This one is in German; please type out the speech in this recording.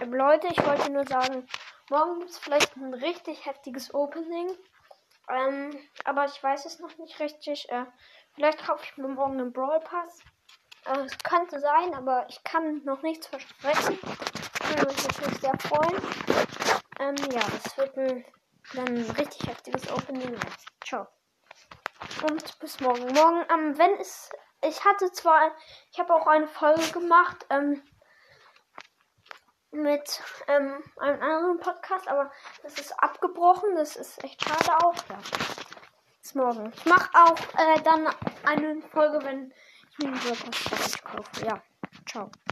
Ähm, Leute, ich wollte nur sagen, morgen gibt es vielleicht ein richtig heftiges Opening. Ähm, aber ich weiß es noch nicht richtig. Äh, vielleicht kaufe ich mir morgen einen Brawl Pass. Äh, es könnte sein, aber ich kann noch nichts versprechen. Ich würde mich natürlich sehr freuen. Ähm, ja, das wird ein, ein richtig heftiges Opening. Ciao. Und bis morgen. Morgen, ähm, wenn es. Ich hatte zwar. Ich habe auch eine Folge gemacht, ähm, mit ähm, einem anderen Podcast, aber das ist abgebrochen. Das ist echt schade auch. Ja. Bis morgen. Ich mache auch äh, dann eine Folge, wenn ich mir den Podcast kaufe. Ja. Ciao.